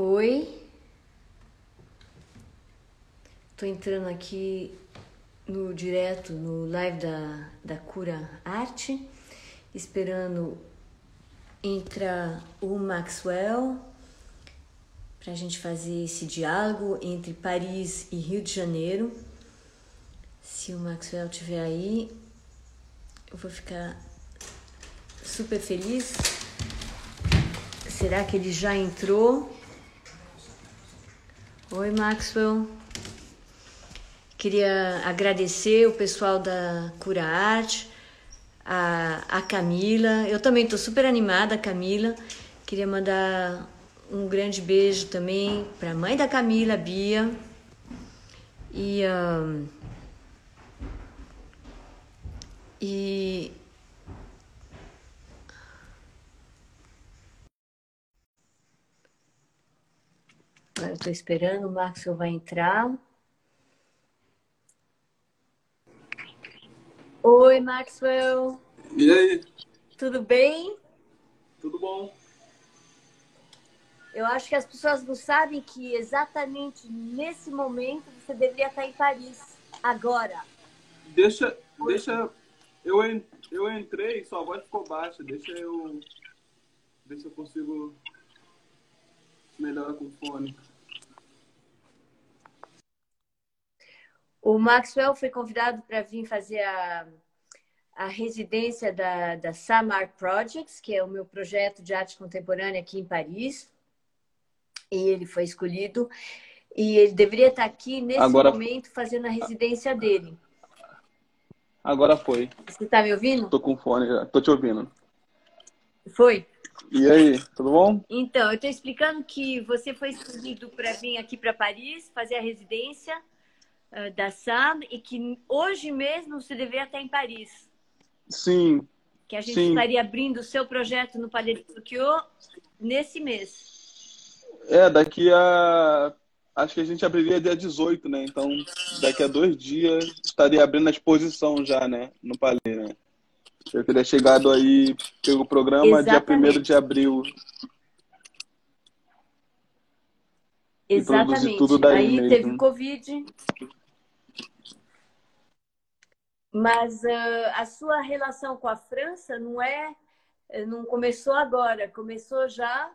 Oi. Tô entrando aqui no direto, no live da, da Cura Arte, esperando entrar o Maxwell para a gente fazer esse diálogo entre Paris e Rio de Janeiro. Se o Maxwell estiver aí, eu vou ficar super feliz. Será que ele já entrou? Oi, Maxwell. Queria agradecer o pessoal da Cura Arte, a, a Camila. Eu também estou super animada, Camila. Queria mandar um grande beijo também para a mãe da Camila, Bia. E, um, e eu estou esperando, o Maxwell vai entrar. Oi, Maxwell. E aí? Tudo bem? Tudo bom? Eu acho que as pessoas não sabem que exatamente nesse momento você deveria estar em Paris, agora. Deixa, deixa. Eu, eu entrei, sua voz ficou baixa. Deixa eu. Deixa eu consigo melhorar com o fone. O Maxwell foi convidado para vir fazer a, a residência da, da Samar Projects, que é o meu projeto de arte contemporânea aqui em Paris. E ele foi escolhido. E ele deveria estar aqui nesse Agora... momento fazendo a residência dele. Agora foi. Você está me ouvindo? Tô com fone já. Tô te ouvindo. Foi? E aí, tudo bom? Então, eu estou explicando que você foi escolhido para vir aqui para Paris, fazer a residência uh, da SAM e que hoje mesmo você deveria estar em Paris. Sim. Que a gente sim. estaria abrindo o seu projeto no Palais de Tokyo nesse mês. É, daqui a. Acho que a gente abriria dia 18, né? Então, daqui a dois dias estaria abrindo a exposição já, né? No Palais, né? Eu teria chegado aí pelo programa Exatamente. dia 1 de abril. Exatamente. daí aí mesmo. teve Covid. Mas uh, a sua relação com a França não é, não começou agora, começou já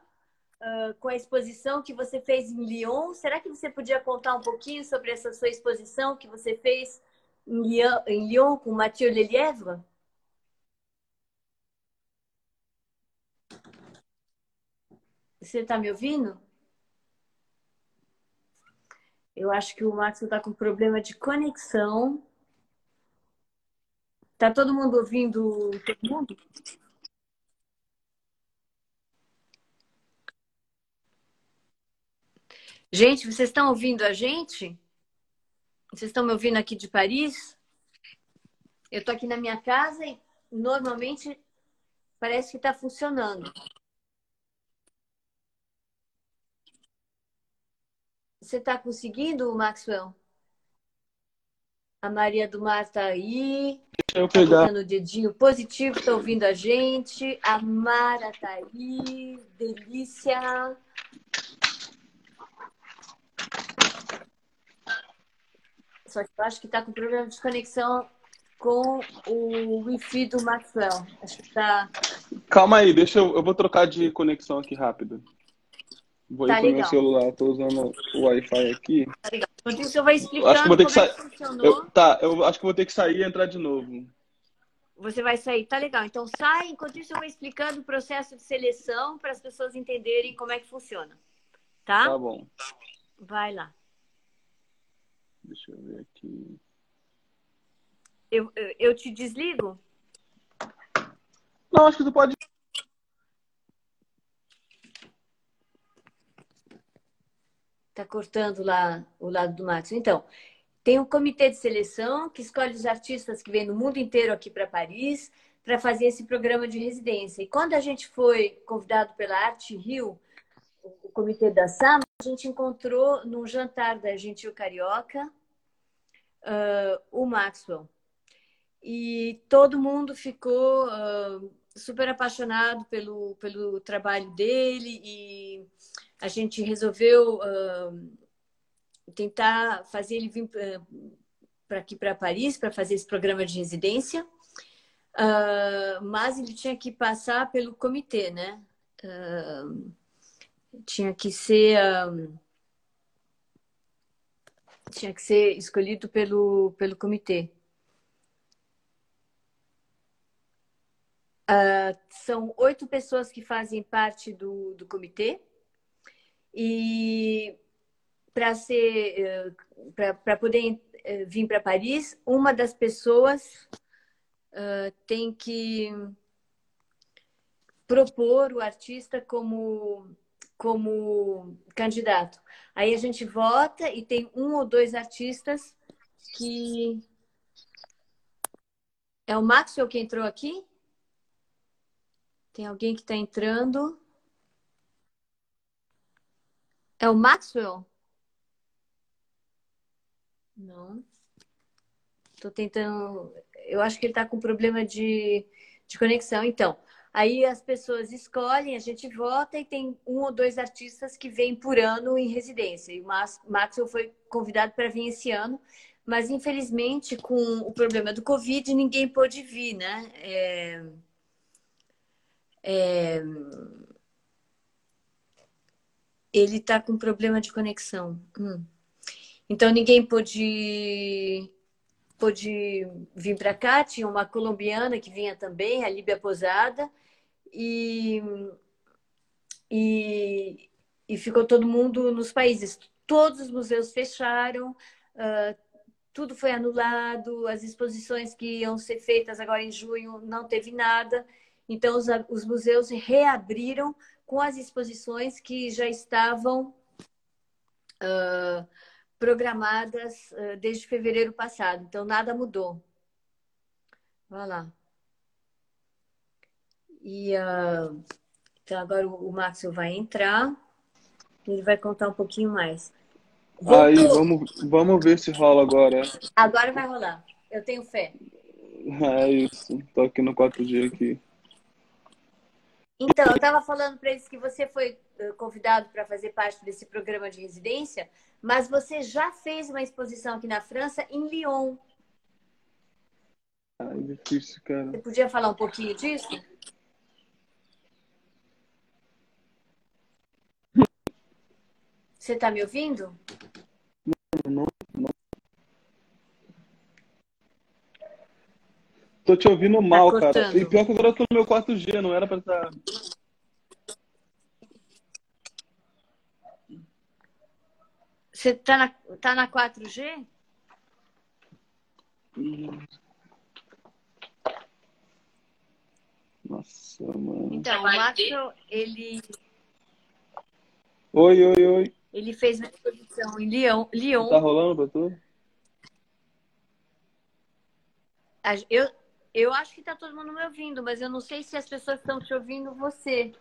uh, com a exposição que você fez em Lyon. Será que você podia contar um pouquinho sobre essa sua exposição que você fez em Lyon, em Lyon com Mathieu Lelièvre? Você está me ouvindo? Eu acho que o Max está com problema de conexão. Tá todo mundo ouvindo todo mundo? Gente, vocês estão ouvindo a gente? Vocês estão me ouvindo aqui de Paris? Eu estou aqui na minha casa e normalmente parece que está funcionando. Você está conseguindo, Maxwell? A Maria do Mar está aí. Deixa eu pegar. Tá o dedinho positivo, está ouvindo a gente. A Mara está aí. Delícia. Só que eu acho que está com problema de conexão com o Wi-Fi do Maxwell. Acho que tá. Calma aí, deixa eu. Eu vou trocar de conexão aqui rápido. Vou tá ir pro legal. meu celular, tô usando o Wi-Fi aqui. Tá legal. Enquanto isso, eu vou explicando Acho que vou ter que como é sair. que funcionou. Eu, tá, eu acho que vou ter que sair e entrar de novo. Você vai sair, tá legal. Então sai, enquanto isso eu vou explicando o processo de seleção para as pessoas entenderem como é que funciona. Tá? Tá bom. Vai lá. Deixa eu ver aqui. Eu, eu, eu te desligo? Não, acho que tu pode. Tá cortando lá o lado do Max. Então, tem um comitê de seleção que escolhe os artistas que vêm do mundo inteiro aqui para Paris para fazer esse programa de residência. E quando a gente foi convidado pela Arte Rio, o comitê da SAM, a gente encontrou num jantar da Gentil Carioca uh, o Maxwell. E todo mundo ficou uh, super apaixonado pelo, pelo trabalho dele e a gente resolveu uh, tentar fazer ele vir uh, para aqui para Paris para fazer esse programa de residência, uh, mas ele tinha que passar pelo comitê, né? tinha que ser tinha que ser escolhido pelo, pelo comitê. Uh, são oito pessoas que fazem parte do, do comitê e para ser eh, para poder uh, vir para Paris uma das pessoas uh, tem que propor o artista como como candidato aí a gente vota e tem um ou dois artistas que é o Maxwell que entrou aqui tem alguém que está entrando. É o Maxwell? Não. Estou tentando. Eu acho que ele está com problema de, de conexão. Então, aí as pessoas escolhem, a gente vota e tem um ou dois artistas que vêm por ano em residência. E o Maxwell foi convidado para vir esse ano, mas infelizmente, com o problema do Covid, ninguém pôde vir, né? É... É... Ele está com problema de conexão. Hum. Então ninguém pôde, pôde vir para cá. Tinha uma colombiana que vinha também, a Líbia Posada, e, e, e ficou todo mundo nos países. Todos os museus fecharam, uh, tudo foi anulado, as exposições que iam ser feitas agora em junho não teve nada. Então, os, os museus reabriram com as exposições que já estavam uh, programadas uh, desde fevereiro passado. Então, nada mudou. Vai lá. E uh, então agora o, o Maxwell vai entrar. Ele vai contar um pouquinho mais. Voltou. Aí, vamos, vamos ver se rola agora. Agora vai rolar. Eu tenho fé. É isso. Tô aqui no 4G aqui. Então, eu estava falando para eles que você foi eh, convidado para fazer parte desse programa de residência, mas você já fez uma exposição aqui na França, em Lyon. Ai, difícil, cara. Você podia falar um pouquinho disso? Você está me ouvindo? Não, não, não. Tô te ouvindo mal, tá cara. E pior que agora eu tô no meu 4G, não era pra estar. Tá... Você tá na, tá na 4G? Nossa, mano. Então, o Maxwell, ele. Oi, oi, oi. Ele fez uma exposição em Lyon. Lyon. Tá rolando pra tu? Eu, eu acho que está todo mundo me ouvindo, mas eu não sei se as pessoas estão te ouvindo você.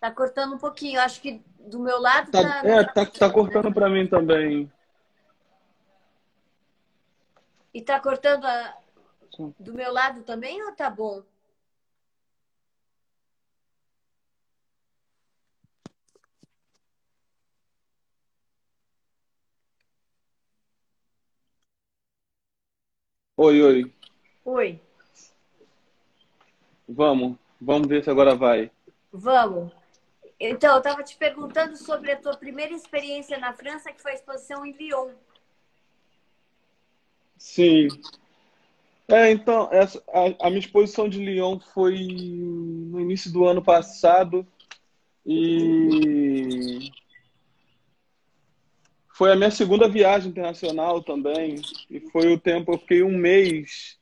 Tá cortando um pouquinho. Eu acho que do meu lado tá. tá é, tá, tá cortando para mim também. E tá cortando a... do meu lado também ou tá bom? Oi, oi. Oi. Vamos, vamos ver se agora vai. Vamos. Então, eu estava te perguntando sobre a tua primeira experiência na França, que foi a exposição em Lyon. Sim. É, então, essa, a, a minha exposição de Lyon foi no início do ano passado e foi a minha segunda viagem internacional também. E foi o tempo, eu fiquei um mês.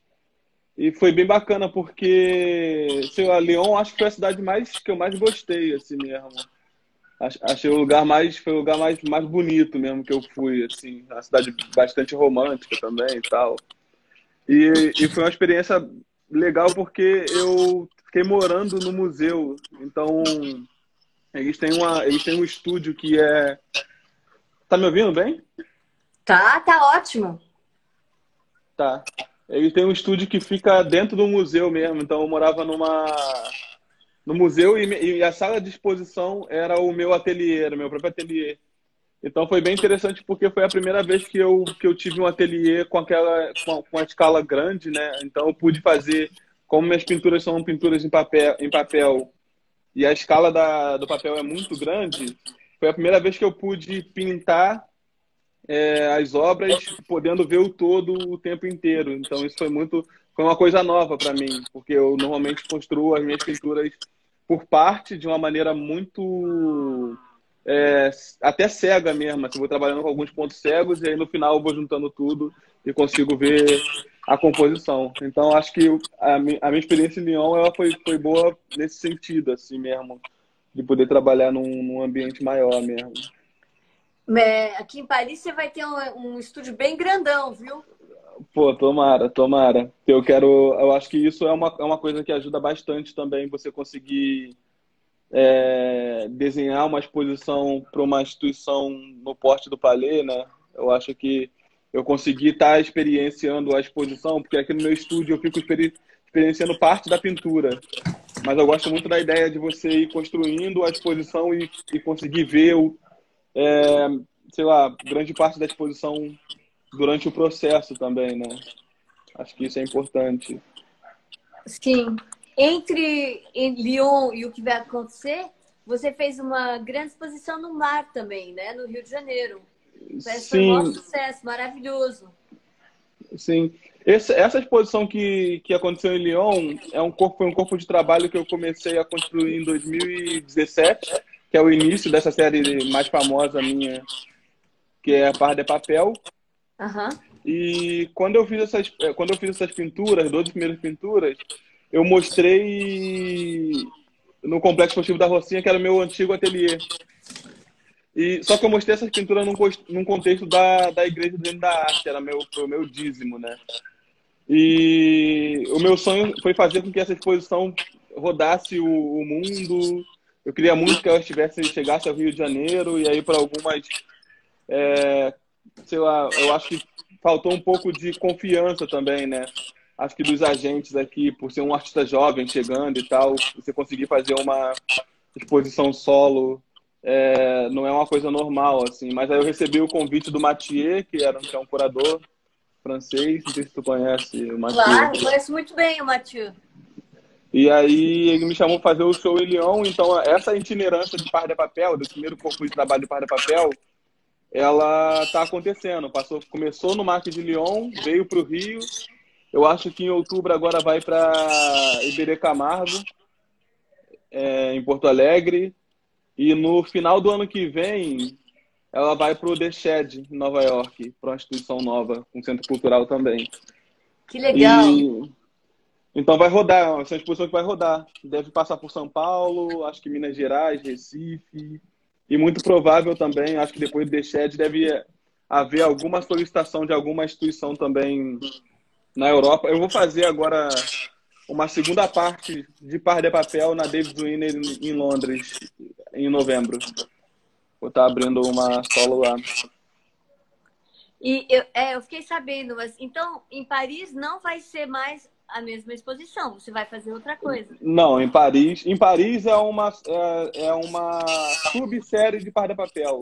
E foi bem bacana, porque sei lá, Lyon acho que foi a cidade mais que eu mais gostei, assim mesmo. Achei o lugar mais, foi o lugar mais, mais bonito mesmo que eu fui, assim. Uma cidade bastante romântica também e tal. E, e foi uma experiência legal porque eu fiquei morando no museu. Então, eles têm, uma, eles têm um estúdio que é Tá me ouvindo bem? Tá, tá ótimo. Tá. Ele tem um estúdio que fica dentro do museu mesmo, então eu morava numa no museu e, e a sala de exposição era o meu ateliê, era o meu próprio ateliê. Então foi bem interessante porque foi a primeira vez que eu, que eu tive um ateliê com aquela com, com a escala grande, né? Então eu pude fazer, como minhas pinturas são pinturas em papel, em papel e a escala da, do papel é muito grande, foi a primeira vez que eu pude pintar é, as obras podendo ver o todo o tempo inteiro. Então isso foi muito foi uma coisa nova para mim, porque eu normalmente construo as minhas pinturas por parte de uma maneira muito é, até cega mesmo. Assim, vou trabalhando com alguns pontos cegos e aí no final eu vou juntando tudo e consigo ver a composição. Então acho que a, minha, a minha experiência em Lyon ela foi, foi boa nesse sentido, assim mesmo, de poder trabalhar num, num ambiente maior mesmo. É, aqui em Paris você vai ter um, um, estúdio bem grandão, viu? Pô, tomara, tomara. Eu quero. Eu acho que isso é uma, é uma coisa que ajuda bastante também você conseguir é, desenhar uma exposição para uma instituição no porte do Palais, né? Eu acho que eu consegui estar tá experienciando a exposição, porque aqui no meu estúdio eu fico experienciando parte da pintura. Mas eu gosto muito da ideia de você ir construindo a exposição e, e conseguir ver o, é, sei lá, grande parte da exposição durante o processo também, né? Acho que isso é importante. Sim. Entre Lyon e o que vai acontecer, você fez uma grande exposição no mar também, né? No Rio de Janeiro. Sim. Foi um sucesso, maravilhoso. Sim. Esse, essa exposição que, que aconteceu em Lyon é um corpo, foi um corpo de trabalho que eu comecei a construir em 2017 que é o início dessa série mais famosa minha, que é a Par de Papel. Uhum. E quando eu fiz essas, eh, quando eu fiz essas pinturas, 12 primeiras pinturas, eu mostrei no Complexo Esportivo da Rocinha, que era o meu antigo ateliê. E, só que eu mostrei essas pinturas num, num contexto da, da Igreja Reino da Arte, era meu, o meu dízimo, né? E o meu sonho foi fazer com que essa exposição rodasse o, o mundo, eu queria muito que ela estivesse, chegasse ao Rio de Janeiro e aí para algumas, é, sei lá, eu acho que faltou um pouco de confiança também, né? Acho que dos agentes aqui, por ser um artista jovem chegando e tal, você conseguir fazer uma exposição solo é, não é uma coisa normal, assim. Mas aí eu recebi o convite do Mathieu, que era que é um curador francês, não sei se tu conhece o Mathieu. Claro, conheço muito bem o Mathieu. E aí ele me chamou para fazer o show em Lyon, então essa itinerância de Par de Papel, do primeiro corpo de trabalho de Par de Papel, ela está acontecendo. Passou, começou no Marque de Lyon, veio para o Rio. Eu acho que em outubro agora vai para Iberê Camargo, é, em Porto Alegre. E no final do ano que vem, ela vai para o The Shed, em Nova York, para uma instituição nova, um centro cultural também. Que legal! E então vai rodar, essa é uma exposição que vai rodar. Deve passar por São Paulo, acho que Minas Gerais, Recife. E muito provável também, acho que depois do Deched deve haver alguma solicitação de alguma instituição também na Europa. Eu vou fazer agora uma segunda parte de Par de Papel na David Winner em Londres, em novembro. Vou estar abrindo uma solo lá. E eu, é, eu fiquei sabendo, mas então em Paris não vai ser mais a mesma exposição, você vai fazer outra coisa. Não, em Paris. Em Paris é uma, é, é uma subsérie de Par de Papel.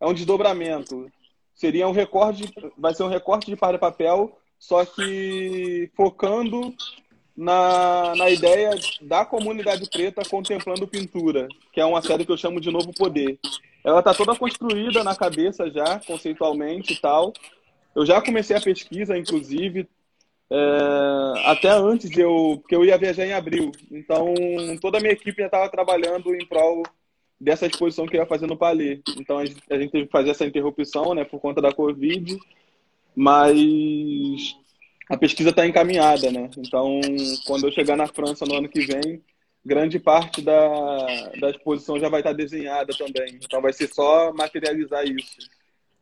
É um desdobramento. Seria um recorte, vai ser um recorte de Par de Papel, só que focando na, na ideia da comunidade preta contemplando pintura, que é uma série que eu chamo de Novo Poder. Ela está toda construída na cabeça já, conceitualmente e tal. Eu já comecei a pesquisa, inclusive, é, até antes de eu que eu ia viajar em abril. Então toda a minha equipe já estava trabalhando em prol dessa exposição que eu ia fazer no Palais. Então a gente, a gente teve que fazer essa interrupção, né, por conta da Covid, mas a pesquisa está encaminhada, né? Então quando eu chegar na França no ano que vem, grande parte da, da exposição já vai estar desenhada também. Então vai ser só materializar isso,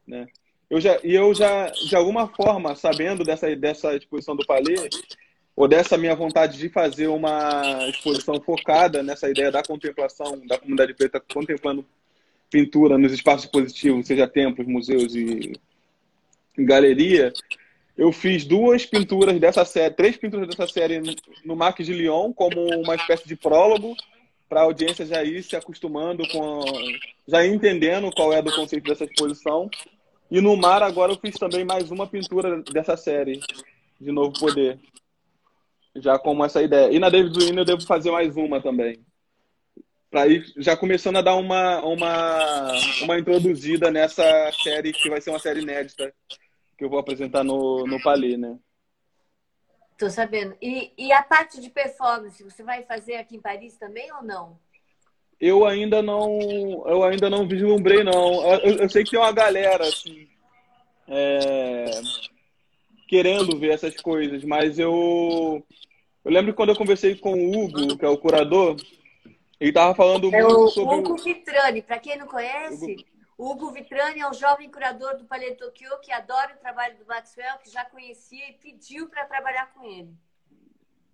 né? eu já, e eu já, de alguma forma, sabendo dessa, dessa exposição do Palais, ou dessa minha vontade de fazer uma exposição focada nessa ideia da contemplação, da comunidade preta contemplando pintura nos espaços positivos, seja templos, museus e galeria, eu fiz duas pinturas dessa série, três pinturas dessa série no Marques de Lyon, como uma espécie de prólogo, para a audiência já ir se acostumando com. já entendendo qual é do conceito dessa exposição. E no mar, agora eu fiz também mais uma pintura dessa série, de Novo Poder. Já como essa ideia. E na David Wynne eu devo fazer mais uma também. Para ir já começando a dar uma, uma, uma introduzida nessa série, que vai ser uma série inédita, que eu vou apresentar no, no Palais, né? Tô sabendo. E, e a parte de performance, você vai fazer aqui em Paris também ou não? Eu ainda não, eu ainda não vislumbrei não. Eu, eu sei que tem uma galera assim, é, querendo ver essas coisas, mas eu eu lembro que quando eu conversei com o Hugo, que é o curador, ele tava falando é muito o sobre Hugo Vitrani. Para quem não conhece, Hugo... Hugo Vitrani é um jovem curador do Palais Tokyo que adora o trabalho do Maxwell, que já conhecia e pediu para trabalhar com ele.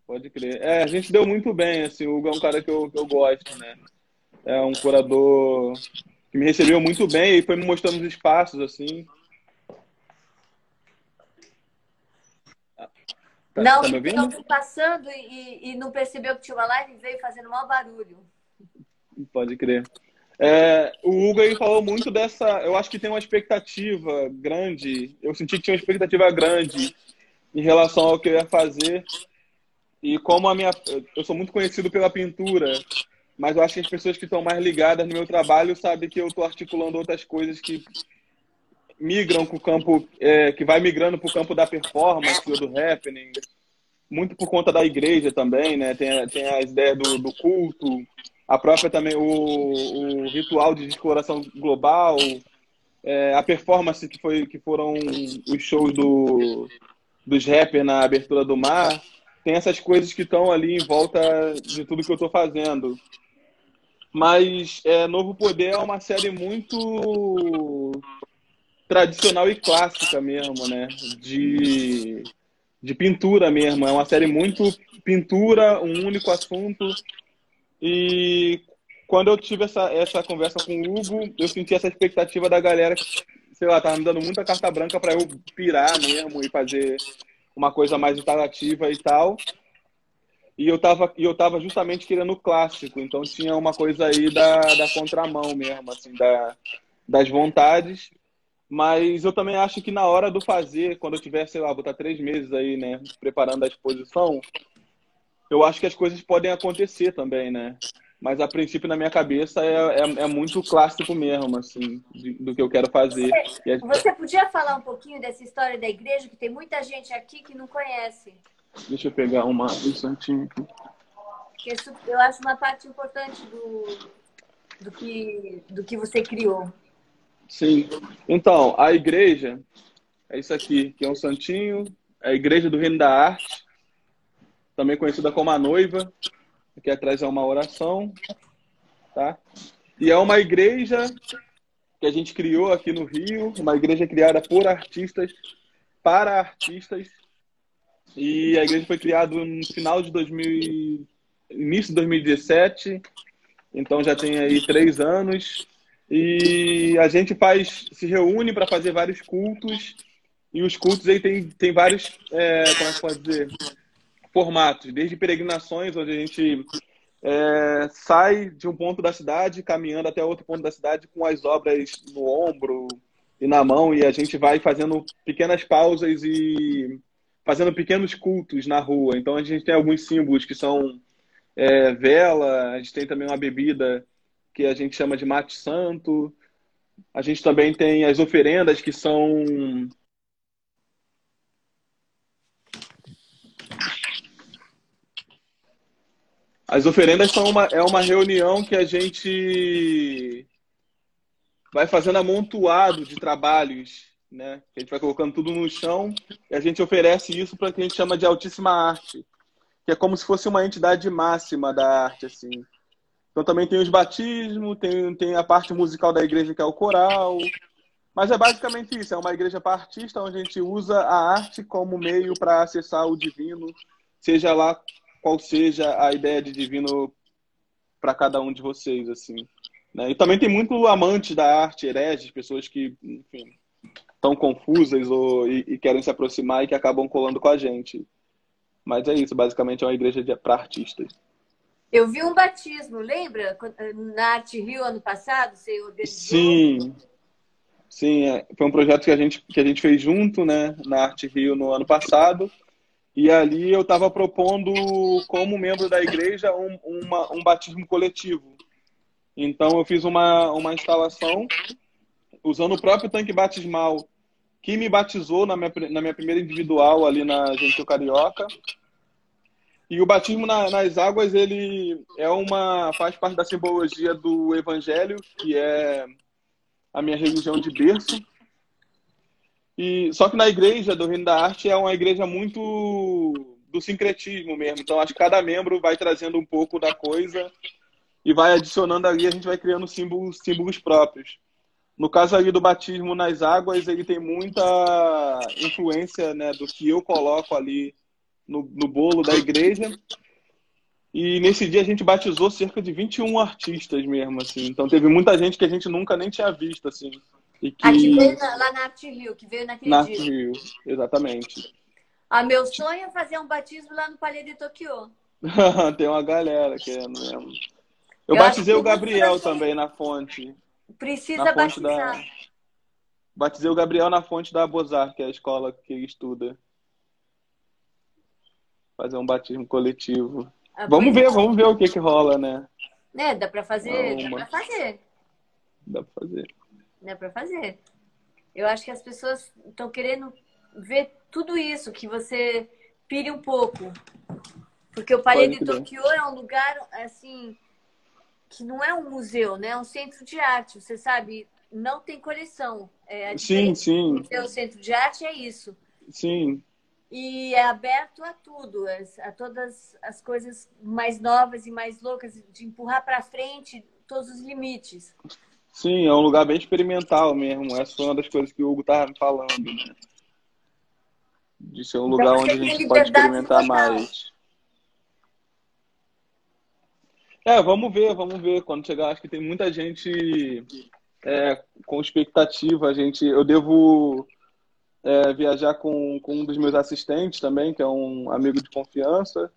Pode crer. É, a gente deu muito bem, assim, o Hugo é um cara que eu, que eu gosto, né? É um curador que me recebeu muito bem e foi me mostrando os espaços, assim. Tá, não, tá não passando e, e não percebeu que tinha uma live e veio fazendo mau barulho. Pode crer. É, o Hugo aí falou muito dessa. Eu acho que tem uma expectativa grande. Eu senti que tinha uma expectativa grande em relação ao que eu ia fazer. E como a minha. Eu sou muito conhecido pela pintura, mas eu acho que as pessoas que estão mais ligadas no meu trabalho sabem que eu estou articulando outras coisas que migram para o campo. É, que vai migrando para o campo da performance ou do happening. Muito por conta da igreja também, né? Tem, tem as ideias do, do culto a própria também o, o ritual de exploração global, é, a performance que foi que foram os shows do dos rappers na abertura do mar, tem essas coisas que estão ali em volta de tudo que eu estou fazendo. Mas é, Novo Poder é uma série muito tradicional e clássica mesmo, né? De, de pintura mesmo. É uma série muito pintura, um único assunto e quando eu tive essa, essa conversa com o Hugo, eu senti essa expectativa da galera sei lá, tava me dando muita carta branca para eu pirar mesmo e fazer uma coisa mais interativa e tal. E eu tava, e eu tava justamente querendo o clássico, então tinha uma coisa aí da, da contramão mesmo, assim, da, das vontades. Mas eu também acho que na hora do fazer, quando eu tiver, sei lá, botar três meses aí, né, preparando a exposição, eu acho que as coisas podem acontecer também, né? Mas a princípio, na minha cabeça, é, é, é muito clássico mesmo, assim, de, do que eu quero fazer. Você, você podia falar um pouquinho dessa história da igreja, que tem muita gente aqui que não conhece. Deixa eu pegar uma, um santinho aqui. eu acho uma parte importante do, do, que, do que você criou. Sim. Então, a igreja é isso aqui, que é um santinho, é a Igreja do Reino da Arte também conhecida como a noiva. Aqui atrás é uma oração, tá? E é uma igreja que a gente criou aqui no Rio, uma igreja criada por artistas, para artistas. E a igreja foi criada no final de 2000, início de 2017, então já tem aí três anos. E a gente faz, se reúne para fazer vários cultos. E os cultos aí tem, tem vários, é, como é que pode dizer? Formatos, desde peregrinações, onde a gente é, sai de um ponto da cidade, caminhando até outro ponto da cidade com as obras no ombro e na mão, e a gente vai fazendo pequenas pausas e fazendo pequenos cultos na rua. Então a gente tem alguns símbolos que são é, vela, a gente tem também uma bebida que a gente chama de mate santo. A gente também tem as oferendas que são As oferendas são uma, é uma reunião que a gente vai fazendo amontoado de trabalhos, né? A gente vai colocando tudo no chão e a gente oferece isso para que a gente chama de altíssima arte, que é como se fosse uma entidade máxima da arte, assim. Então também tem os batismos, tem, tem a parte musical da igreja que é o coral, mas é basicamente isso, é uma igreja para artista onde a gente usa a arte como meio para acessar o divino, seja lá qual seja a ideia de divino para cada um de vocês, assim. Né? E também tem muito amante da arte, hereges, pessoas que, enfim, tão confusas ou, e, e, querem se aproximar e que acabam colando com a gente. Mas é isso, basicamente é uma igreja para artistas. Eu vi um batismo, lembra? Na Arte Rio ano passado, você organizou? Sim, sim, é. foi um projeto que a, gente, que a gente fez junto, né, na Arte Rio no ano passado. E ali eu estava propondo, como membro da igreja, um, uma, um batismo coletivo. Então eu fiz uma, uma instalação usando o próprio tanque batismal que me batizou na minha, na minha primeira individual ali na Gentil Carioca. E o batismo na, nas águas, ele é uma faz parte da simbologia do evangelho, que é a minha religião de berço. E só que na igreja do Reino da Arte é uma igreja muito do sincretismo mesmo. Então acho que cada membro vai trazendo um pouco da coisa e vai adicionando ali, a gente vai criando símbolos, símbolos próprios. No caso ali do batismo nas águas, ele tem muita influência né, do que eu coloco ali no, no bolo da igreja. E nesse dia a gente batizou cerca de 21 artistas mesmo, assim. Então teve muita gente que a gente nunca nem tinha visto, assim. E que... Aqui veio na, lá na Arte Rio, que veio naquele na dia. Arte Rio, exatamente. Ah, meu sonho é fazer um batismo lá no Palais de Tokyo. tem uma galera querendo mesmo. Eu, eu batizei o Gabriel também na fonte. Precisa na fonte batizar. Da... Batizei o Gabriel na fonte da Bozar, que é a escola que ele estuda. Fazer um batismo coletivo. Ah, vamos ver, é. vamos ver o que que rola, né? É, dá pra fazer, dá pra fazer. Dá pra fazer. Dá pra fazer. Eu acho que as pessoas estão querendo ver tudo isso, que você pire um pouco. Porque o Palais de Tokyo é um lugar, assim, que não é um museu, né? É um centro de arte. Você sabe, não tem coleção. É, sim, sim. O centro de arte é isso. Sim. E é aberto a tudo, a todas as coisas mais novas e mais loucas, de empurrar para frente todos os limites. Sim, é um lugar bem experimental mesmo. Essa foi uma das coisas que o Hugo estava me falando, né? De ser um então, lugar onde a gente pode experimentar mais. É, vamos ver, vamos ver. Quando chegar, acho que tem muita gente é, com expectativa. A gente, eu devo é, viajar com, com um dos meus assistentes também, que é um amigo de confiança.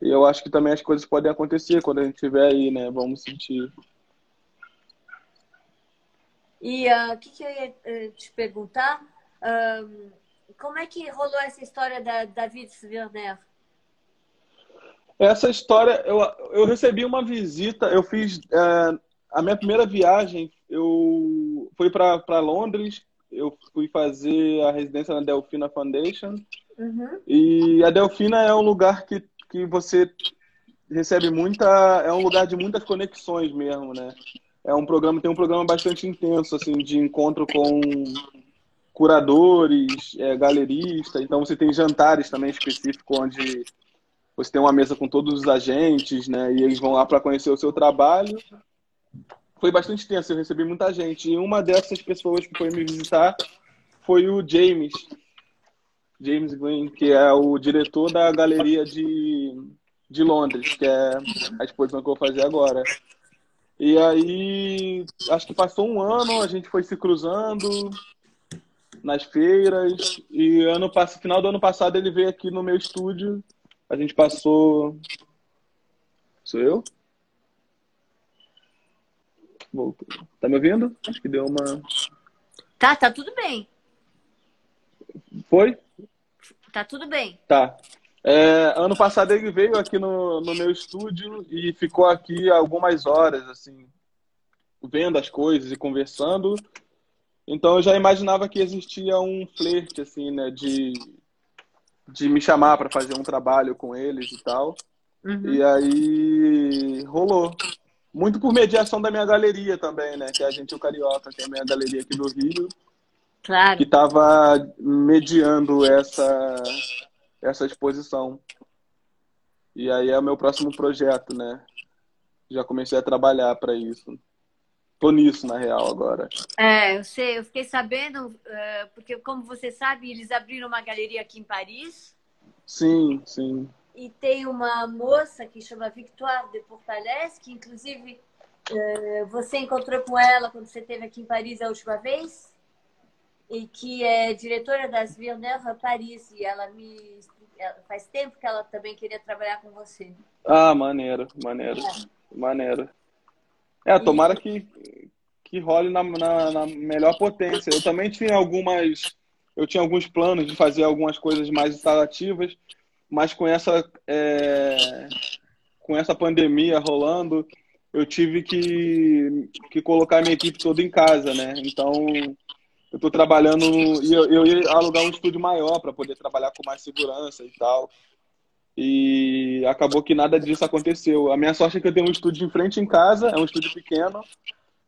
E eu acho que também as coisas podem acontecer quando a gente estiver aí, né? Vamos sentir. E ah, o uh, que, que, eu ia uh, te perguntar? Uh, como é que rolou essa história da David Werner? Essa história, eu, eu recebi uma visita, eu fiz é, a minha primeira viagem, eu fui para Londres, eu fui fazer a residência na Delfina Foundation. Uhum. E a Delfina é um lugar que, que você recebe muita. É um lugar de muitas conexões mesmo, né? É um programa, tem um programa bastante intenso, assim, de encontro com curadores, é, galeristas. Então você tem jantares também específicos onde você tem uma mesa com todos os agentes, né? E eles vão lá para conhecer o seu trabalho. Foi bastante tenso, eu recebi muita gente. E uma dessas pessoas que foi me visitar foi o James, James Green, que é o diretor da galeria de, de Londres, que é a exposição que eu vou fazer agora. E aí, acho que passou um ano, a gente foi se cruzando nas feiras. E ano final do ano passado ele veio aqui no meu estúdio a gente passou. Sou eu? Voltou. Tá me ouvindo? Acho que deu uma. Tá, tá tudo bem. Foi? Tá tudo bem. Tá. É, ano passado ele veio aqui no, no meu estúdio e ficou aqui algumas horas, assim, vendo as coisas e conversando. Então eu já imaginava que existia um flerte, assim, né, de de me chamar para fazer um trabalho com eles e tal. Uhum. E aí rolou. Muito por mediação da minha galeria também, né? Que é a Gente o Carioca, que é a minha galeria aqui do Rio. Claro. Que estava mediando essa, essa exposição. E aí é o meu próximo projeto, né? Já comecei a trabalhar para isso. Tô nisso, na real, agora. É, eu sei, eu fiquei sabendo, uh, porque como você sabe, eles abriram uma galeria aqui em Paris. Sim, sim. E tem uma moça que chama Victoire de Portales, que inclusive uh, você encontrou com ela quando você esteve aqui em Paris a última vez. E que é diretora das Villeneuve Paris, e ela me faz tempo que ela também queria trabalhar com você. Ah, maneiro, maneiro, é. maneiro. É, tomara que, que role na, na, na, melhor potência. Eu também tinha algumas, eu tinha alguns planos de fazer algumas coisas mais instalativas, mas com essa, é, com essa pandemia rolando, eu tive que, que colocar minha equipe toda em casa, né? Então, eu estou trabalhando e eu, eu ia alugar um estúdio maior para poder trabalhar com mais segurança e tal. E acabou que nada disso aconteceu. A minha sorte é que eu tenho um estúdio em frente em casa, é um estúdio pequeno.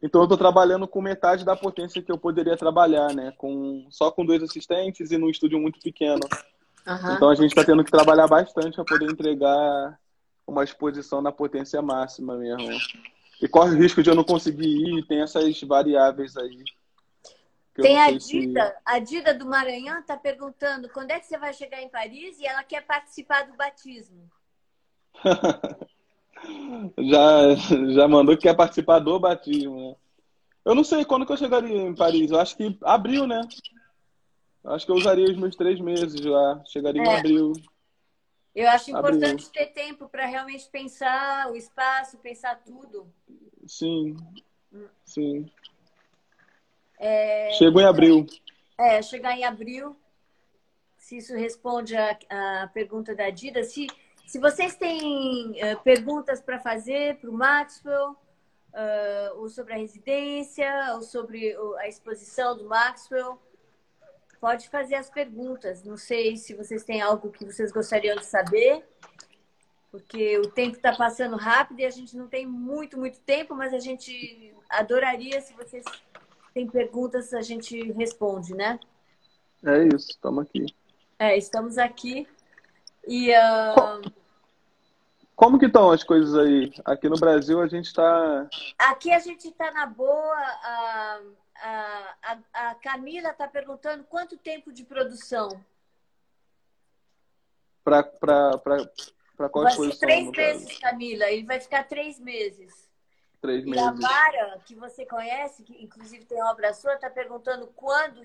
Então eu estou trabalhando com metade da potência que eu poderia trabalhar, né? Com, só com dois assistentes e num estúdio muito pequeno. Uhum. Então a gente está tendo que trabalhar bastante para poder entregar uma exposição na potência máxima mesmo. E corre o risco de eu não conseguir ir, tem essas variáveis aí. Tem a Dida, se... a Dida do Maranhão está perguntando quando é que você vai chegar em Paris e ela quer participar do batismo. já, já mandou que quer participar do batismo, né? Eu não sei quando que eu chegaria em Paris. Eu acho que abril, né? Eu acho que eu usaria os meus três meses lá. Chegaria é. em abril. Eu acho importante abril. ter tempo para realmente pensar o espaço, pensar tudo. Sim, sim. É... Chegou em abril. É, chegar em abril. Se isso responde a, a pergunta da Dida. Se se vocês têm uh, perguntas para fazer para o Maxwell, uh, ou sobre a residência, ou sobre a exposição do Maxwell, pode fazer as perguntas. Não sei se vocês têm algo que vocês gostariam de saber, porque o tempo está passando rápido e a gente não tem muito, muito tempo, mas a gente adoraria se vocês têm perguntas, a gente responde, né? É isso, estamos aqui. É, estamos aqui. E, uh... Como que estão as coisas aí? Aqui no Brasil a gente está... Aqui a gente está na boa. A, a, a Camila está perguntando quanto tempo de produção? Para qual vai exposição? três meses, Camila. Ele vai ficar três meses. Três e meses. a Mara, que você conhece, que inclusive tem obra sua, está perguntando quando.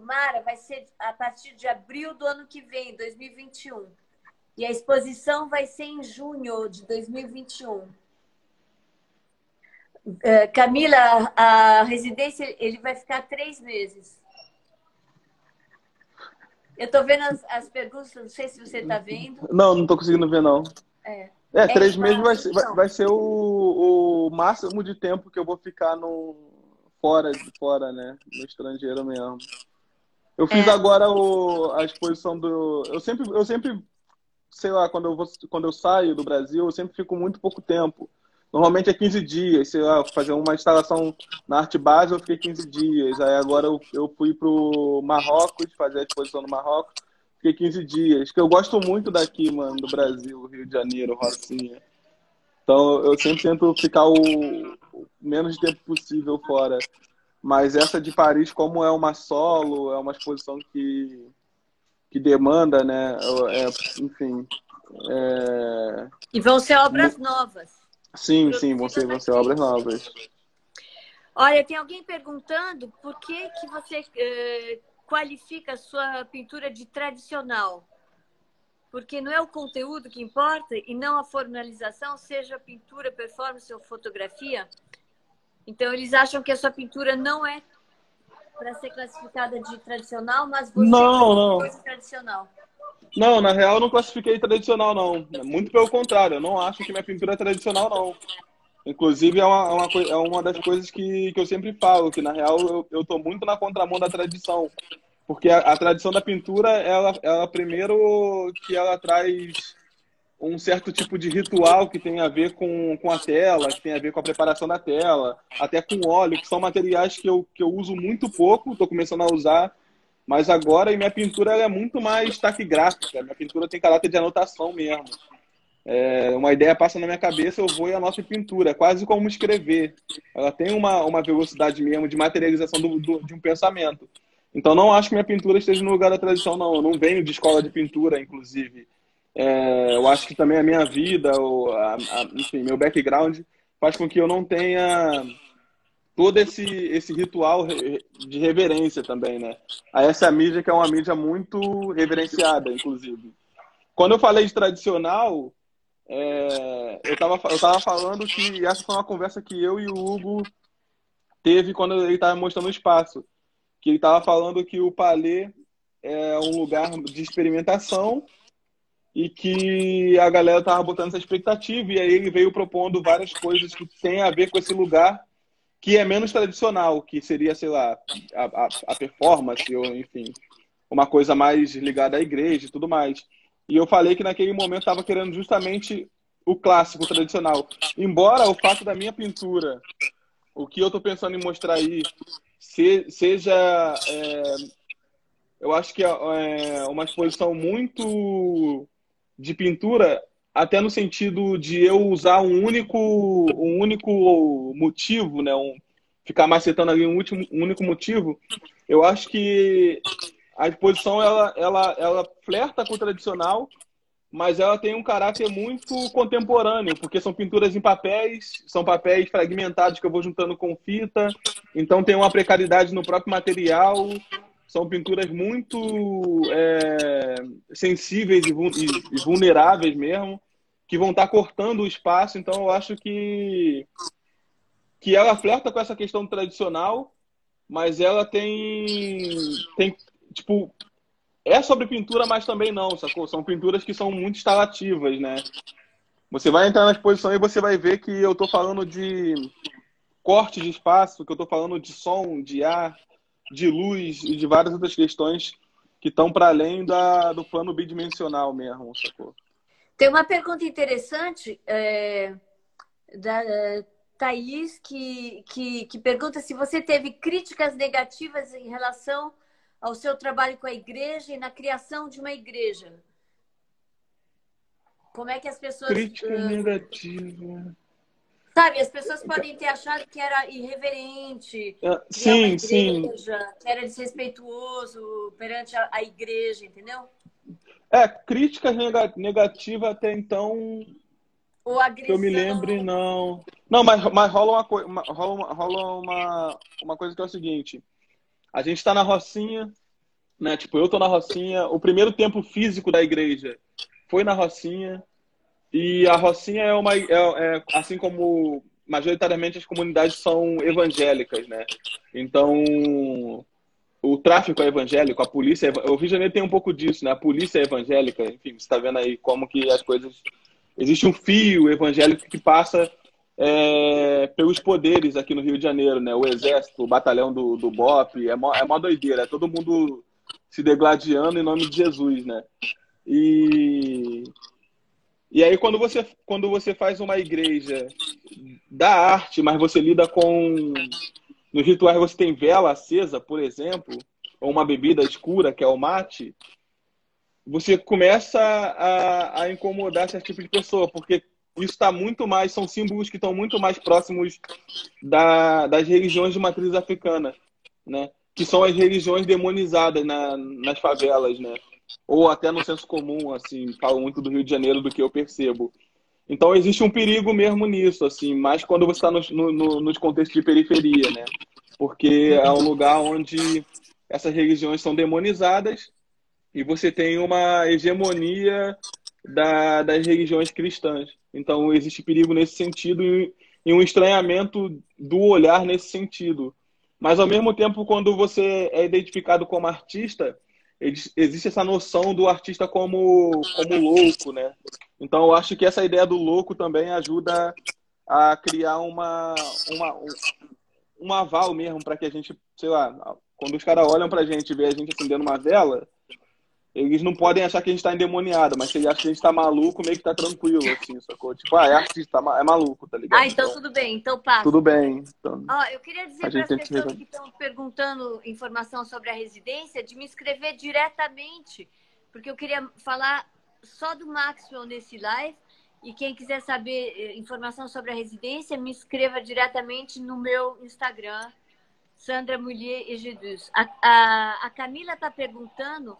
Mara, vai ser a partir de abril do ano que vem, 2021. E a exposição vai ser em junho de 2021. É, Camila, a residência ele vai ficar três meses. Eu estou vendo as, as, perguntas, não sei se você está vendo. Não, não estou conseguindo ver, não. É, é três é, meses vai ser, vai, vai ser o, o, máximo de tempo que eu vou ficar no, fora de fora, né? No estrangeiro mesmo. Eu fiz é. agora o, a exposição do. Eu sempre, eu sempre sei lá, quando eu, vou, quando eu saio do Brasil, eu sempre fico muito pouco tempo. Normalmente é 15 dias, sei lá, fazer uma instalação na arte base eu fiquei 15 dias. Aí agora eu, eu fui pro Marrocos, fazer a exposição no Marrocos, fiquei 15 dias. Que eu gosto muito daqui, mano, do Brasil, Rio de Janeiro, Rocinha. Então eu sempre tento ficar o, o menos tempo possível fora. Mas essa de Paris, como é uma solo, é uma exposição que que demanda, né? É, enfim. É... E vão ser obras novas. Sim, sim, vão ser, vão ser obras novas. Olha, tem alguém perguntando por que, que você eh, qualifica a sua pintura de tradicional? Porque não é o conteúdo que importa e não a formalização, seja pintura, performance ou fotografia. Então, eles acham que a sua pintura não é para ser classificada de tradicional, mas você não, não. coisa tradicional. Não, na real eu não classifiquei tradicional, não. Muito pelo contrário, eu não acho que minha pintura é tradicional, não. Inclusive, é uma, é uma, é uma das coisas que, que eu sempre falo, que na real eu, eu tô muito na contramão da tradição. Porque a, a tradição da pintura, ela, ela primeiro que ela traz um certo tipo de ritual que tem a ver com, com a tela, que tem a ver com a preparação da tela, até com óleo, que são materiais que eu, que eu uso muito pouco, estou começando a usar, mas agora e minha pintura é muito mais taquigráfica, minha pintura tem caráter de anotação mesmo. É, uma ideia passa na minha cabeça, eu vou e anoto em pintura, é quase como escrever. Ela tem uma, uma velocidade mesmo de materialização do, do, de um pensamento. Então não acho que minha pintura esteja no lugar da tradição, não. Eu não venho de escola de pintura, inclusive. É, eu acho que também a minha vida, ou a, a, enfim, meu background faz com que eu não tenha todo esse, esse ritual de reverência também, né? A essa mídia que é uma mídia muito reverenciada, inclusive. Quando eu falei de tradicional, é, eu estava eu tava falando que essa foi uma conversa que eu e o Hugo teve quando ele estava mostrando o espaço. Que ele estava falando que o Palais é um lugar de experimentação e que a galera estava botando essa expectativa e aí ele veio propondo várias coisas que têm a ver com esse lugar que é menos tradicional, que seria, sei lá, a, a, a performance ou, enfim, uma coisa mais ligada à igreja e tudo mais. E eu falei que naquele momento estava querendo justamente o clássico, o tradicional. Embora o fato da minha pintura, o que eu estou pensando em mostrar aí, se, seja. É, eu acho que é, é uma exposição muito de pintura, até no sentido de eu usar um único, um único motivo, né? Um, ficar macetando ali um, último, um único motivo. Eu acho que a exposição ela, ela, ela flerta com o tradicional, mas ela tem um caráter muito contemporâneo, porque são pinturas em papéis, são papéis fragmentados que eu vou juntando com fita, então tem uma precariedade no próprio material, são pinturas muito é, sensíveis e vulneráveis mesmo, que vão estar cortando o espaço. Então, eu acho que, que ela flerta com essa questão tradicional, mas ela tem, tem tipo, é sobre pintura, mas também não, sacou? São pinturas que são muito instalativas, né? Você vai entrar na exposição e você vai ver que eu estou falando de corte de espaço, que eu estou falando de som, de ar, de luz e de várias outras questões que estão para além da, do plano bidimensional mesmo, sacou? Tem uma pergunta interessante é, da é, Thaís que, que, que pergunta se você teve críticas negativas em relação ao seu trabalho com a igreja e na criação de uma igreja. Como é que as pessoas. Crítica uh, negativa. Sabe, as pessoas podem ter achado que era irreverente, uh, sim, igreja, sim. que era desrespeituoso perante a, a, igreja, entendeu? É, críticas negativas até então. Ou agressão. Que eu me lembre, não. Não, mas, mas rola, uma, rola, uma, rola uma, uma coisa que é o seguinte. A gente está na Rocinha, né? Tipo, eu tô na Rocinha. O primeiro tempo físico da igreja foi na Rocinha. E a Rocinha é uma. É, é, assim como majoritariamente as comunidades são evangélicas, né? Então, o tráfico é evangélico, a polícia. É, o Rio de Janeiro tem um pouco disso, né? A polícia é evangélica, enfim, você está vendo aí como que as coisas. Existe um fio evangélico que passa é, pelos poderes aqui no Rio de Janeiro, né? O exército, o batalhão do, do BOP, é mó, é mó doideira, é todo mundo se degladiando em nome de Jesus, né? E, e aí quando você, quando você faz uma igreja da arte, mas você lida com... Nos rituais você tem vela acesa, por exemplo, ou uma bebida escura, que é o mate, você começa a, a incomodar esse tipo de pessoa, porque isso está muito mais, são símbolos que estão muito mais próximos da, das religiões de matriz africana, né? Que são as religiões demonizadas na, nas favelas, né? Ou até no senso comum, assim, falo muito do Rio de Janeiro do que eu percebo. Então existe um perigo mesmo nisso, assim, mais quando você está no, no, nos contextos de periferia, né? Porque é um lugar onde essas religiões são demonizadas e você tem uma hegemonia da, das religiões cristãs. Então, existe perigo nesse sentido e, um estranhamento do olhar nesse sentido. Mas, ao mesmo tempo, quando você é identificado como artista, existe essa noção do artista como, como louco, né? Então, eu acho que essa ideia do louco também ajuda a criar uma, uma, um, um aval mesmo para que a gente, sei lá, quando os caras olham para a gente e vê a gente acendendo uma vela, eles não podem achar que a gente tá endemoniado, mas se eles acham que a gente tá maluco, meio que tá tranquilo, assim, sacou? Tipo, ah, é artista, é maluco, tá ligado? Ah, então, então tudo bem, então passa. Tudo bem. Então, Ó, eu queria dizer para as pessoas que estão perguntando informação sobre a residência, de me escrever diretamente, porque eu queria falar só do Maxwell nesse live, e quem quiser saber eh, informação sobre a residência, me escreva diretamente no meu Instagram, Sandra Mulher Egedus. A, a, a Camila está perguntando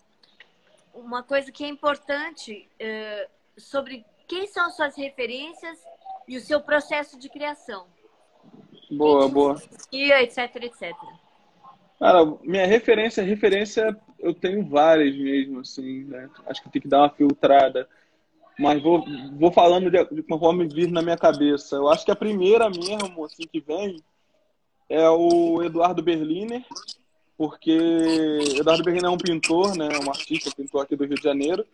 uma coisa que é importante uh, sobre quem são suas referências e o seu processo de criação. Boa, boa. E etc, etc. Cara, minha referência, referência, eu tenho várias mesmo, assim, né? Acho que tem que dar uma filtrada. Mas vou, vou falando de, de conforme vir na minha cabeça. Eu acho que a primeira mesmo, assim, que vem é o Eduardo Berliner, porque Eduardo Berliner é um pintor, né? Um artista, pintor aqui do Rio de Janeiro.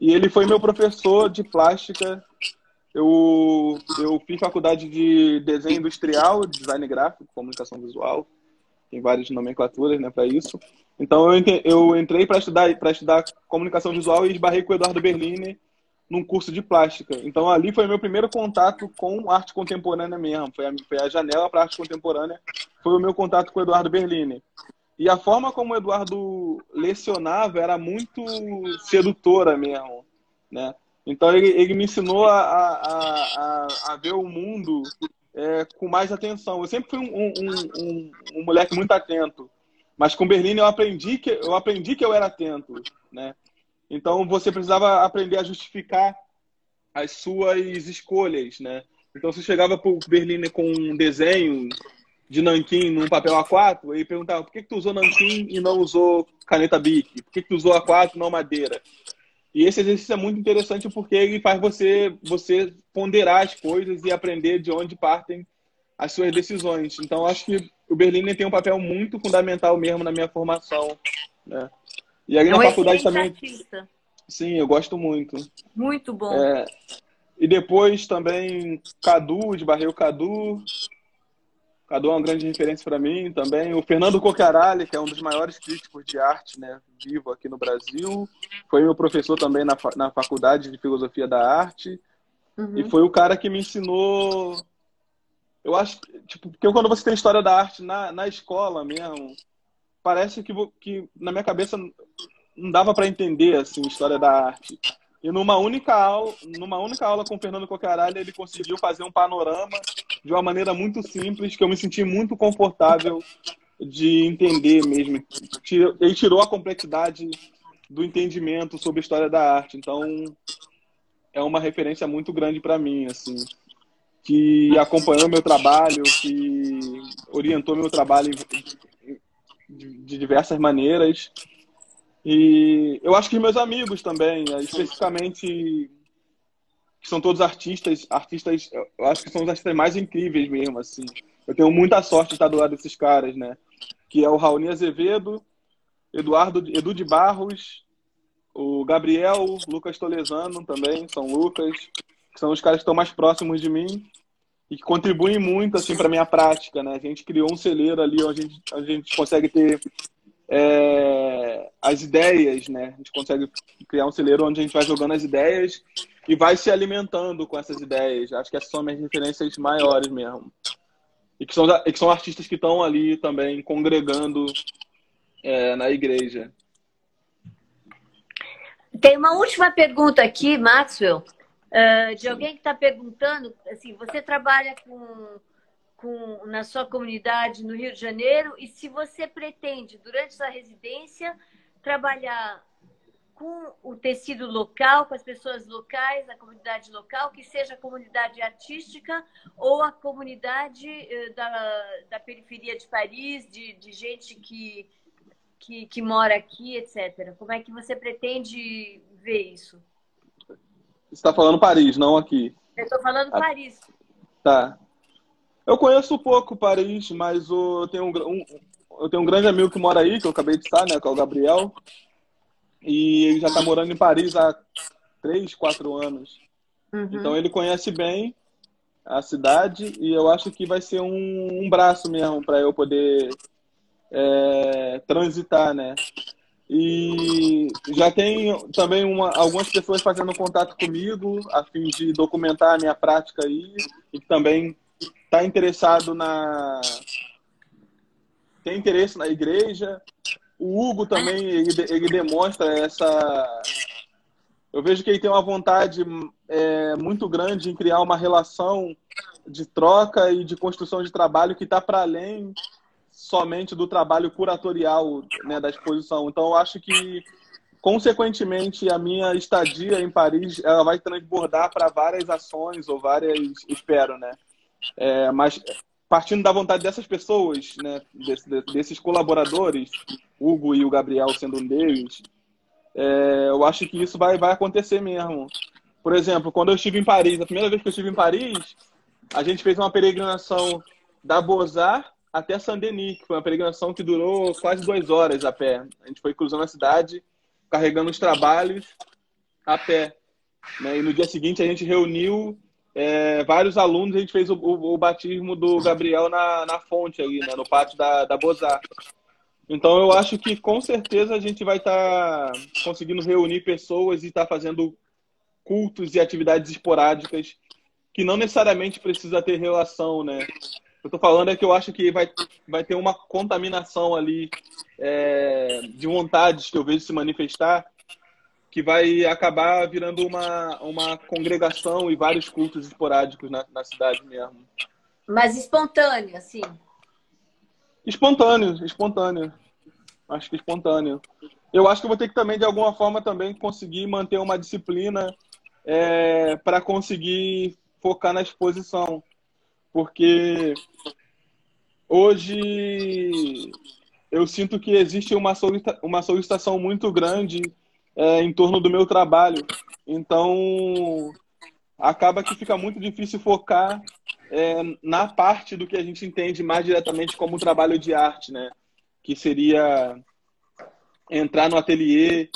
E ele foi meu professor de plástica. Eu, eu fiz faculdade de desenho industrial, design gráfico, comunicação visual. Tem várias nomenclaturas né, para isso. Então eu, eu entrei para estudar, estudar comunicação visual e esbarrei com o Eduardo Berliner num curso de plástica. Então ali foi meu primeiro contato com arte contemporânea mesmo. Foi a, foi a janela para arte contemporânea. Foi o meu contato com o Eduardo Berlini. E a forma como o Eduardo lecionava era muito sedutora mesmo, né? Então ele, ele me ensinou a, a, a, a ver o mundo é, com mais atenção. Eu sempre fui um, um, um, um, moleque muito atento, mas com Berlim eu aprendi que eu aprendi que eu era atento, né? Então você precisava aprender a justificar as suas escolhas, né? Então você chegava para o Berliner com um desenho de nanquim num papel A4 e perguntava por que, que tu usou nanquim e não usou caneta Bic? Por que, que tu usou A4 e não madeira? E esse exercício é muito interessante porque ele faz você você ponderar as coisas e aprender de onde partem as suas decisões. Então acho que o Berliner tem um papel muito fundamental mesmo na minha formação, né? E ali é na faculdade também. Artista. Sim, eu gosto muito. Muito bom. É... E depois também Cadu, de Barreiro Cadu. Cadu é uma grande referência para mim também. O Fernando Cocaralli, que é um dos maiores críticos de arte né, vivo aqui no Brasil. Foi meu professor também na, na Faculdade de Filosofia da Arte. Uhum. E foi o cara que me ensinou. Eu acho, tipo, porque quando você tem história da arte na, na escola mesmo, parece que, que na minha cabeça não dava para entender assim a história da arte. E numa única aula, numa única aula com o Fernando Cocaralho, ele conseguiu fazer um panorama de uma maneira muito simples que eu me senti muito confortável de entender mesmo. Ele tirou a complexidade do entendimento sobre a história da arte. Então, é uma referência muito grande para mim, assim, que acompanhou meu trabalho, que orientou meu trabalho de diversas maneiras. E eu acho que meus amigos também, né, especificamente, que são todos artistas, artistas, eu acho que são os artistas mais incríveis mesmo, assim. Eu tenho muita sorte de estar do lado desses caras, né? Que é o Raoni Azevedo, Eduardo, Edu de Barros, o Gabriel, Lucas Tolesano também, São Lucas, que são os caras que estão mais próximos de mim e que contribuem muito assim para minha prática, né? A gente criou um celeiro ali onde a gente, a gente consegue ter é, as ideias, né? A gente consegue criar um celeiro onde a gente vai jogando as ideias e vai se alimentando com essas ideias. Acho que essas são minhas referências maiores mesmo. E que são, e que são artistas que estão ali também congregando é, na igreja. Tem uma última pergunta aqui, Maxwell. Uh, de alguém que está perguntando, assim, você trabalha com, com, na sua comunidade no Rio de Janeiro e se você pretende, durante sua residência, trabalhar com o tecido local, com as pessoas locais, a comunidade local, que seja a comunidade artística ou a comunidade uh, da, da periferia de Paris, de, de gente que, que, que mora aqui, etc. Como é que você pretende ver isso? Você está falando Paris, não aqui. Eu estou falando ah, Paris. Tá. Eu conheço pouco Paris, mas eu tenho um, um, eu tenho um grande amigo que mora aí, que eu acabei de estar, né, que é o Gabriel. E ele já está morando em Paris há três, quatro anos. Uhum. Então ele conhece bem a cidade e eu acho que vai ser um, um braço mesmo para eu poder é, transitar, né? E já tem também uma, algumas pessoas fazendo contato comigo a fim de documentar a minha prática aí e também está interessado na tem interesse na igreja. O Hugo também ele, ele demonstra essa eu vejo que ele tem uma vontade é, muito grande em criar uma relação de troca e de construção de trabalho que está para além somente do trabalho curatorial né, da exposição. Então, eu acho que, consequentemente, a minha estadia em Paris ela vai transbordar para várias ações ou várias, espero, né? É, mas partindo da vontade dessas pessoas, né, desses, desses colaboradores, Hugo e o Gabriel sendo um deles, é, eu acho que isso vai, vai acontecer mesmo. Por exemplo, quando eu estive em Paris, a primeira vez que eu estive em Paris, a gente fez uma peregrinação da Bozar até Saint-Denis, que foi uma peregrinação que durou quase duas horas a pé. A gente foi cruzando a cidade, carregando os trabalhos a pé. Né? E no dia seguinte a gente reuniu é, vários alunos, a gente fez o, o, o, batismo do Gabriel na, na fonte ali, né? no pátio da, da Bozar. Então eu acho que com certeza a gente vai estar tá conseguindo reunir pessoas e estar tá fazendo cultos e atividades esporádicas que não necessariamente precisa ter relação, né? Eu tô falando é que eu acho que vai, vai ter uma contaminação ali é, de vontades que eu vejo se manifestar que vai acabar virando uma, uma congregação e vários cultos esporádicos na, na cidade mesmo. Mas espontâneo, assim? Espontâneo, espontâneo. Acho que espontâneo. Eu acho que vou ter que também, de alguma forma, também conseguir manter uma disciplina é, para conseguir focar na exposição. Porque hoje eu sinto que existe uma, uma solicitação muito grande é, em torno do meu trabalho. Então, acaba que fica muito difícil focar é, na parte do que a gente entende mais diretamente como trabalho de arte, né? Que seria entrar no ateliê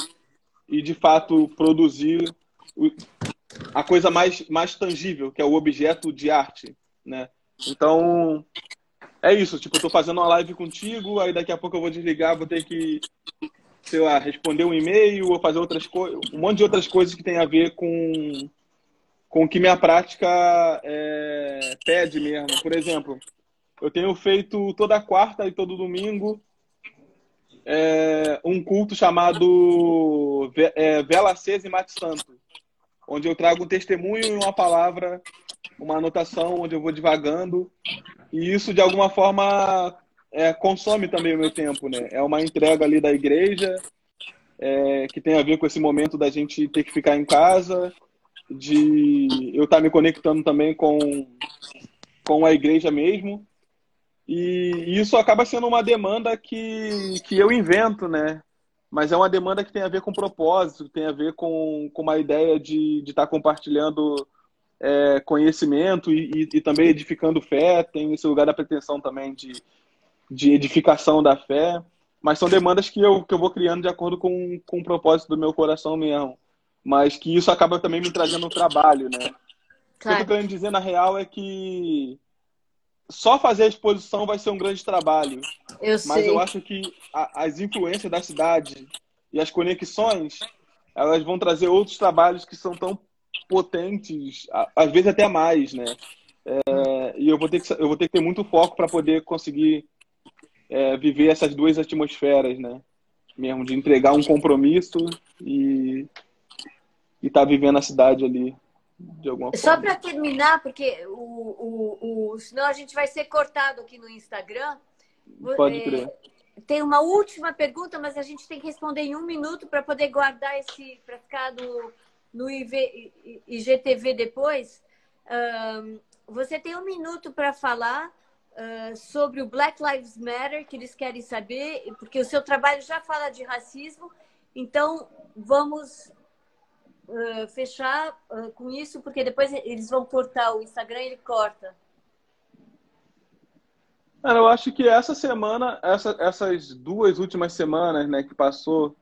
e, de fato, produzir a coisa mais, mais tangível, que é o objeto de arte, né? Então, é isso. Tipo, eu tô fazendo uma live contigo, aí daqui a pouco eu vou desligar, vou ter que sei lá, responder um e-mail ou fazer outras coisas, um monte de outras coisas que tem a ver com, com o que minha prática é, pede mesmo. Por exemplo, eu tenho feito toda quarta e todo domingo é, um culto chamado é, Vela Acesa e Mate Santo, onde eu trago um testemunho e uma palavra, uma anotação, onde eu vou divagando. E isso, de alguma forma, é, consome também o meu tempo, né? É uma entrega ali da igreja, é, que tem a ver com esse momento da gente ter que ficar em casa, de eu estar tá me conectando também com, com a igreja mesmo. E isso acaba sendo uma demanda que, que eu invento, né? Mas é uma demanda que tem a ver com propósito, tem a ver com, com uma ideia de estar tá compartilhando é, conhecimento e, e, e, também edificando fé. Tem esse lugar da pretensão também de, de edificação da fé, mas são demandas que eu, que eu vou criando de acordo com, com o propósito do meu coração mesmo. Mas que isso acaba também me trazendo um trabalho, né? Claro. O que eu tô querendo dizer, na real, é que só fazer a exposição vai ser um grande trabalho. Eu mas sei. eu acho que a, as influências da cidade e as conexões, elas vão trazer outros trabalhos que são tão potentes, às vezes até mais, né? É, e eu vou, ter que, eu vou ter que ter muito foco para poder conseguir é, viver essas duas atmosferas, né? Mesmo de entregar um compromisso e estar tá vivendo a cidade ali de alguma forma. Só para terminar, porque o, o, o, senão a gente vai ser cortado aqui no Instagram. Pode é, crer. É, tem uma última pergunta, mas a gente tem que responder em um minuto para poder guardar esse para ficar no, no IV, IGTV depois. Um, você tem um minuto para falar uh, sobre o Black Lives Matter, que eles querem saber, porque o seu trabalho já fala de racismo. Então, vamos uh, fechar uh, com isso, porque depois eles vão cortar o Instagram ele corta. Cara, eu acho que essa semana, essa, essas duas últimas semanas, né, que passou,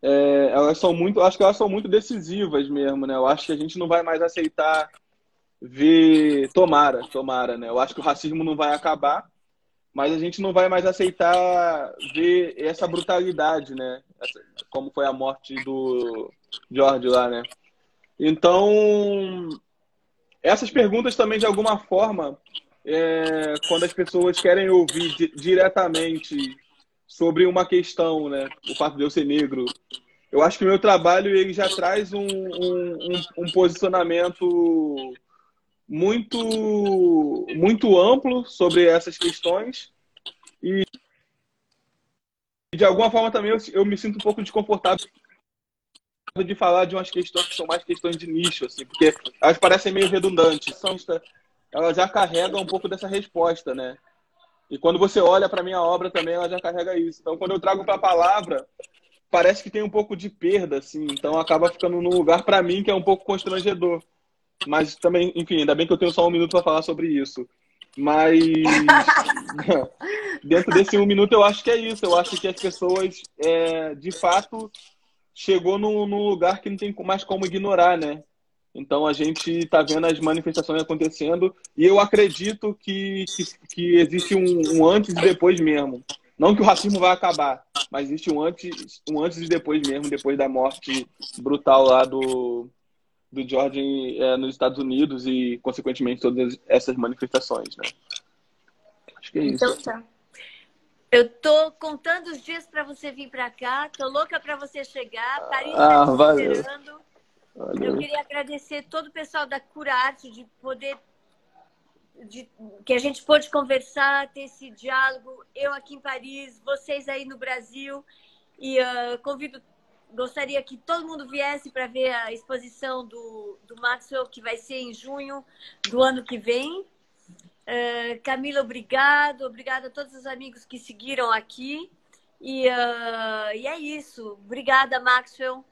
é, elas são muito, acho que elas são muito decisivas mesmo, né? Eu acho que a gente não vai mais aceitar ver. Tomara, tomara, né? Eu acho que o racismo não vai acabar, mas a gente não vai mais aceitar ver essa brutalidade, né? Essa, como foi a morte do George lá, né? Então, essas perguntas também, de alguma forma, é, quando as pessoas querem ouvir di diretamente sobre uma questão, né? O fato de eu ser negro. Eu acho que o meu trabalho ele já traz um, um, um, um posicionamento muito, muito amplo sobre essas questões e de alguma forma também eu, eu me sinto um pouco desconfortável de falar de umas questões que são mais questões de nicho, assim, porque elas parecem meio redundantes. São ela já carrega um pouco dessa resposta, né? E quando você olha para minha obra também, ela já carrega isso. Então, quando eu trago para a palavra, parece que tem um pouco de perda, assim. Então, acaba ficando num lugar para mim que é um pouco constrangedor. Mas também, enfim, ainda bem que eu tenho só um minuto para falar sobre isso. Mas dentro desse um minuto eu acho que é isso. Eu acho que as pessoas, é, de fato, chegou num, num, lugar que não tem mais como ignorar, né? Então a gente está vendo as manifestações acontecendo e eu acredito que, que, que existe um, um, antes e depois mesmo. Não que o racismo vai acabar, mas existe um antes, um antes e depois mesmo, depois da morte brutal lá do, do George é, nos Estados Unidos e, consequentemente, todas essas manifestações, né? Acho que é isso. Então tá. Eu tô contando os dias para você vir para cá. Tô louca para você chegar. Paris ah, tá valeu. esperando. Valeu. Eu queria agradecer todo o pessoal da Cura Arte de poder de, que a gente pôde conversar, ter esse diálogo, eu aqui em Paris, vocês aí no Brasil. E uh, convido gostaria que todo mundo viesse para ver a exposição do, do Maxwell, que vai ser em junho do ano que vem. Uh, Camila, obrigado. Obrigada a todos os amigos que seguiram aqui. E, uh, e é isso. Obrigada, Maxwell.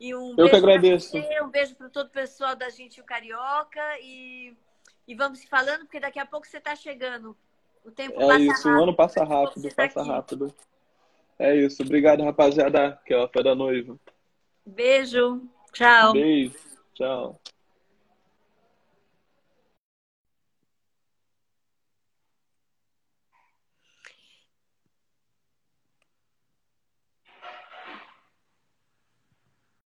E um Eu que agradeço. Você, um beijo para todo o pessoal da Gente o Carioca. E, e vamos se falando, porque daqui a pouco você está chegando. O tempo é passa isso, rápido. o ano passa rápido, tá passa rápido. É isso. Obrigado, rapaziada, que é a fé da noiva. Beijo. Tchau. Beijo. Tchau.